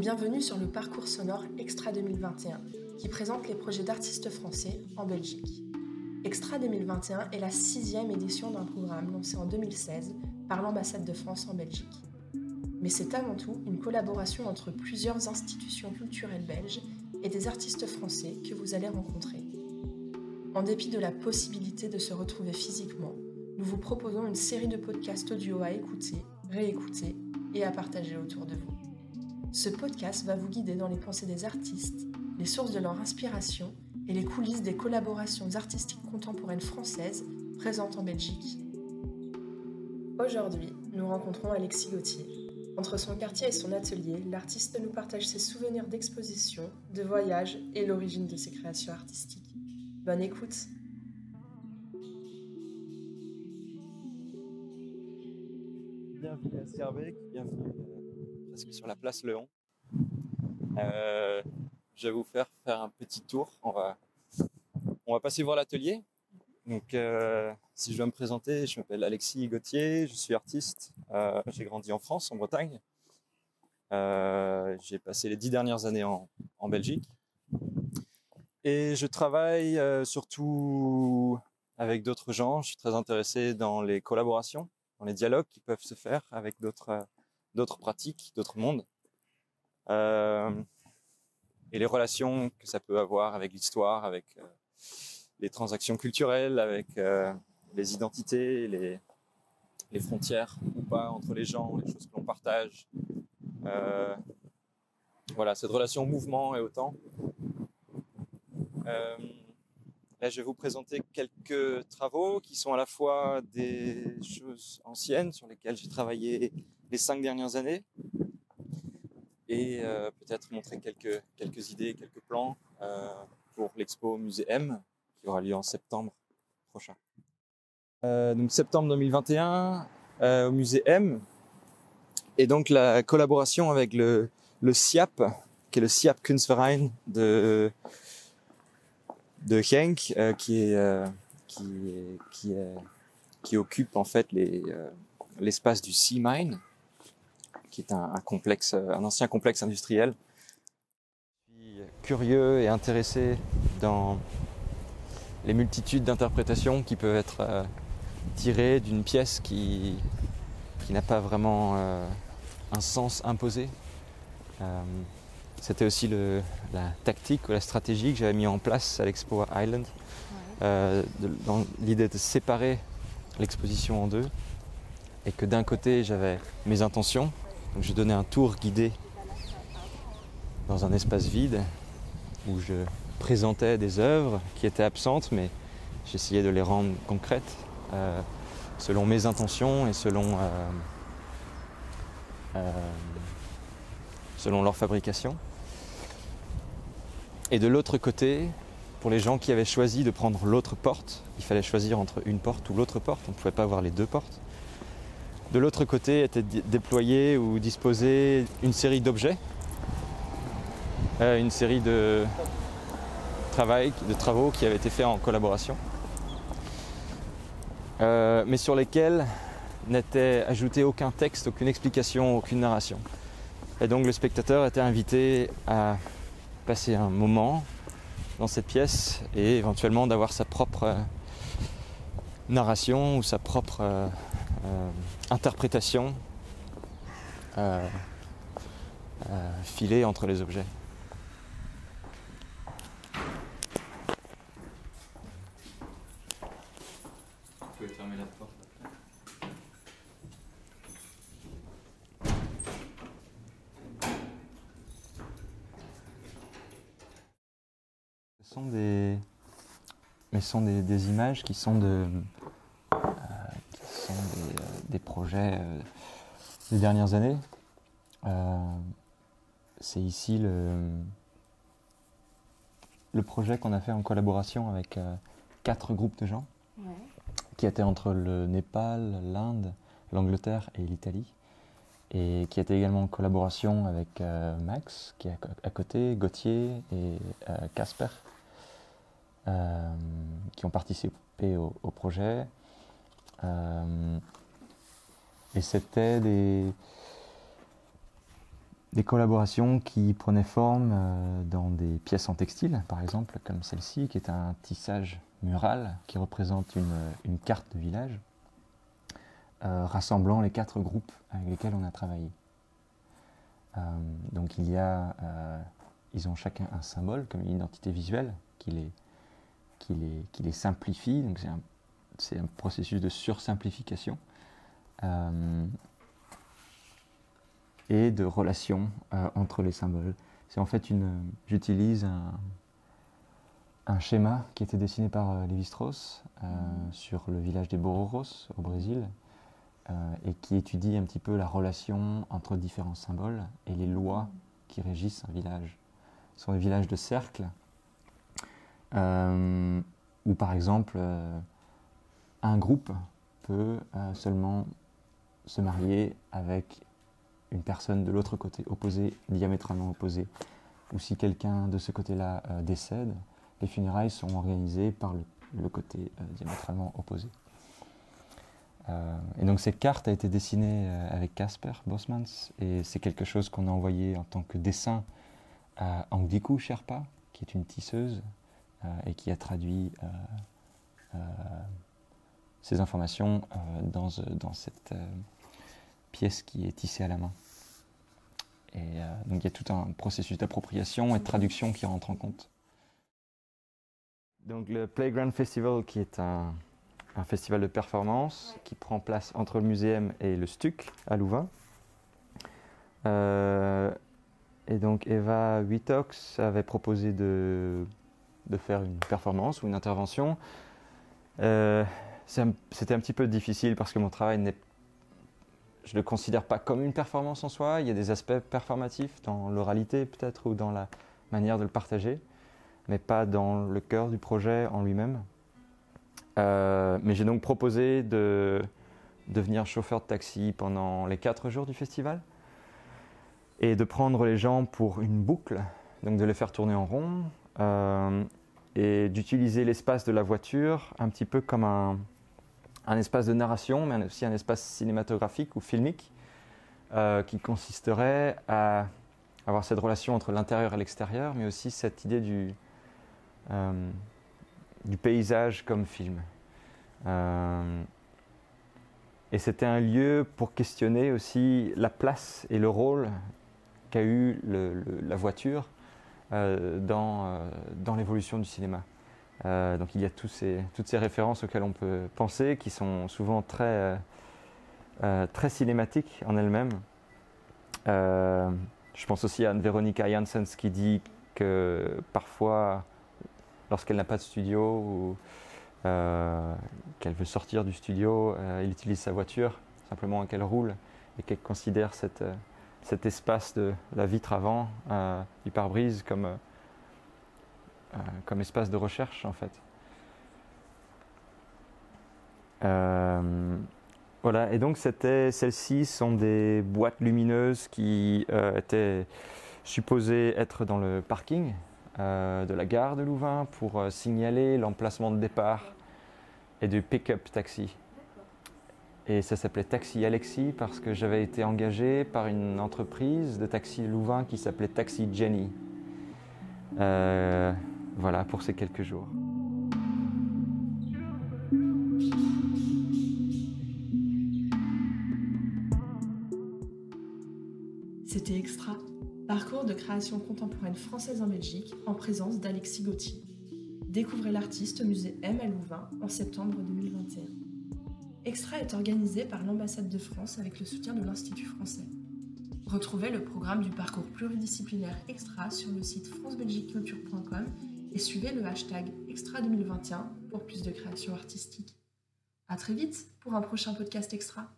bienvenue sur le parcours sonore Extra 2021, qui présente les projets d'artistes français en Belgique. Extra 2021 est la sixième édition d'un programme lancé en 2016 par l'ambassade de France en Belgique. Mais c'est avant tout une collaboration entre plusieurs institutions culturelles belges et des artistes français que vous allez rencontrer. En dépit de la possibilité de se retrouver physiquement, nous vous proposons une série de podcasts audio à écouter, réécouter et à partager autour de vous. Ce podcast va vous guider dans les pensées des artistes, les sources de leur inspiration et les coulisses des collaborations artistiques contemporaines françaises présentes en Belgique. Aujourd'hui, nous rencontrons Alexis Gauthier. Entre son quartier et son atelier, l'artiste nous partage ses souvenirs d'exposition, de voyage et l'origine de ses créations artistiques. Bonne écoute Bienvenue à sur la place Léon. Euh, je vais vous faire faire un petit tour. On va, on va passer voir l'atelier. Donc, euh, si je dois me présenter, je m'appelle Alexis Gauthier, je suis artiste. Euh, j'ai grandi en France, en Bretagne. j'ai passé les dix dernières années en, en Belgique. Et je travaille surtout avec d'autres gens. Je suis très intéressé dans les collaborations, dans les dialogues qui peuvent se faire avec d'autres d'autres pratiques, d'autres mondes. Euh, et les relations que ça peut avoir avec l'histoire, avec euh, les transactions culturelles, avec euh, les identités, les, les frontières ou pas entre les gens, les choses que l'on partage. voilà, cette relation au mouvement et au temps. Là, je vais vous présenter quelques travaux qui sont à la fois des choses anciennes sur lesquelles j'ai travaillé les cinq dernières années et euh, peut-être montrer quelques, quelques idées, quelques plans euh, pour l'expo Musée M qui aura lieu en septembre prochain. Euh, donc septembre 2021 au Musée M et donc la collaboration avec le, le SIAP qui est le SIAP Kunstverein de de Henk qui qui qui qui occupe en fait les l'espace du Sea Mine qui est un, complexe, un ancien complexe industriel. Je suis curieux et intéressé dans les multitudes d'interprétations qui peuvent être euh, tirées d'une pièce qui, qui n'a pas vraiment euh, un sens imposé. Euh, c'était aussi le, la tactique ou la stratégie que j'avais mis en place à l'Expo Island, dans l'idée de séparer l'exposition en deux, et que d'un côté j'avais mes intentions, je donnais un tour guidé dans un espace vide où je présentais des œuvres qui étaient absentes, mais j'essayais de les rendre concrètes euh, selon mes intentions et selon, euh, euh, selon leur fabrication. Et de l'autre côté, pour les gens qui avaient choisi de prendre l'autre porte, il fallait choisir entre une porte ou l'autre porte, on ne pouvait pas avoir les deux portes. De l'autre côté était déployée ou disposée une série d'objets, euh, une série de, travail, de travaux qui avaient été faits en collaboration, euh, mais sur lesquels n'était ajouté aucun texte, aucune explication, aucune narration. Et donc le spectateur était invité à passer un moment dans cette pièce et éventuellement d'avoir sa propre narration ou sa propre euh, interprétation euh, euh, filée entre les objets. Ce sont des, mais sont des, des images qui sont de, des, projets euh, des dernières années. Euh, c'est ici le, le projet qu'on a fait en collaboration avec euh, quatre groupes de gens, qui étaient entre le Népal, l'Inde, l'Angleterre et l'Italie, et qui était également en collaboration avec Max, qui est à, côté, Gauthier et Casper, qui ont participé au, au projet. Et c'était des, collaborations qui prenaient forme euh, dans des pièces en textile, par exemple, comme celle-ci, qui est un tissage mural qui représente une, carte de village, euh, rassemblant les quatre groupes avec lesquels on a travaillé. Euh, donc il y a, ils ont chacun un symbole comme une identité visuelle qui les simplifie. Donc c'est un, un, processus de sursimplification et de relation euh, entre les symboles. C'est en fait une. J'utilise un, un, schéma qui a été dessiné par euh, Lévi-Strauss euh, sur le village des Bororos au Brésil et qui étudie un petit peu la relation entre différents symboles et les lois qui régissent un village. Ce sont des villages de cercle où par exemple un groupe peut seulement se marier avec une personne de l'autre côté, opposé, diamétralement opposé, ou si quelqu'un de ce côté-là euh, décède, les funérailles sont organisées par le, côté euh, diamétralement opposé. Euh, et donc cette carte a été dessinée avec Casper Bosmans et c'est quelque chose qu'on a envoyé en tant que dessin à Angdiku Sherpa, qui est une tisseuse et qui a traduit ces informations dans, dans cette pièce qui est tissée à la main. Et euh, donc il y a tout un processus d'appropriation et de traduction qui rentre en compte. Donc le Playground Festival, qui est un, festival de performance qui prend place entre le muséum et le STUC à Louvain. Euh, et donc Eva Witox avait proposé de, faire une performance ou une intervention. Euh, C'était un petit peu difficile parce que mon travail n'est je le considère pas comme une performance en soi. Il y a des aspects performatifs dans l'oralité peut-être ou dans la manière de le partager, mais pas dans le cœur du projet en lui-même. Euh, mais j'ai donc proposé de devenir chauffeur de taxi pendant les quatre jours du festival et de prendre les gens pour une boucle, donc de les faire tourner en rond euh, et d'utiliser l'espace de la voiture un petit peu comme un, un espace de narration, mais aussi un espace cinématographique ou filmique, euh, qui consisterait à avoir cette relation entre l'intérieur et l'extérieur, mais aussi cette idée du, euh, paysage comme film. Euh, et c'était un lieu pour questionner aussi la place et le rôle qu'a eu la voiture dans l'évolution du cinéma. Euh, donc il y a toutes ces références auxquelles on peut penser, qui sont souvent très, euh, euh, cinématiques en elles-mêmes. je pense aussi à Veronica Janssens qui dit que parfois, lorsqu'elle n'a pas de studio ou qu'elle veut sortir du studio, elle utilise sa voiture simplement qu'elle roule et qu'elle considère cet espace de la vitre avant du pare-brise comme euh, comme espace de recherche en fait. Euh, voilà, et donc celles-ci sont des boîtes lumineuses qui euh, étaient supposées être dans le parking de la gare de Louvain pour signaler l'emplacement de départ et du pick-up taxi. Et ça s'appelait Taxi Alexis parce que j'avais été engagé par une entreprise de taxi Louvain qui s'appelait Taxi Jenny. Voilà pour ces quelques jours. C'était Extra, parcours de création contemporaine française en Belgique en présence d'Alexis Gauthier. Découvrez l'artiste au musée M Louvain en septembre 2021. Extra est organisé par l'ambassade de France avec le soutien de l'Institut français. Retrouvez le programme du parcours pluridisciplinaire Extra sur le site francebelgiqueculture.com et suivez le hashtag Extra 2021 pour plus de créations artistiques. À très vite pour un prochain podcast Extra.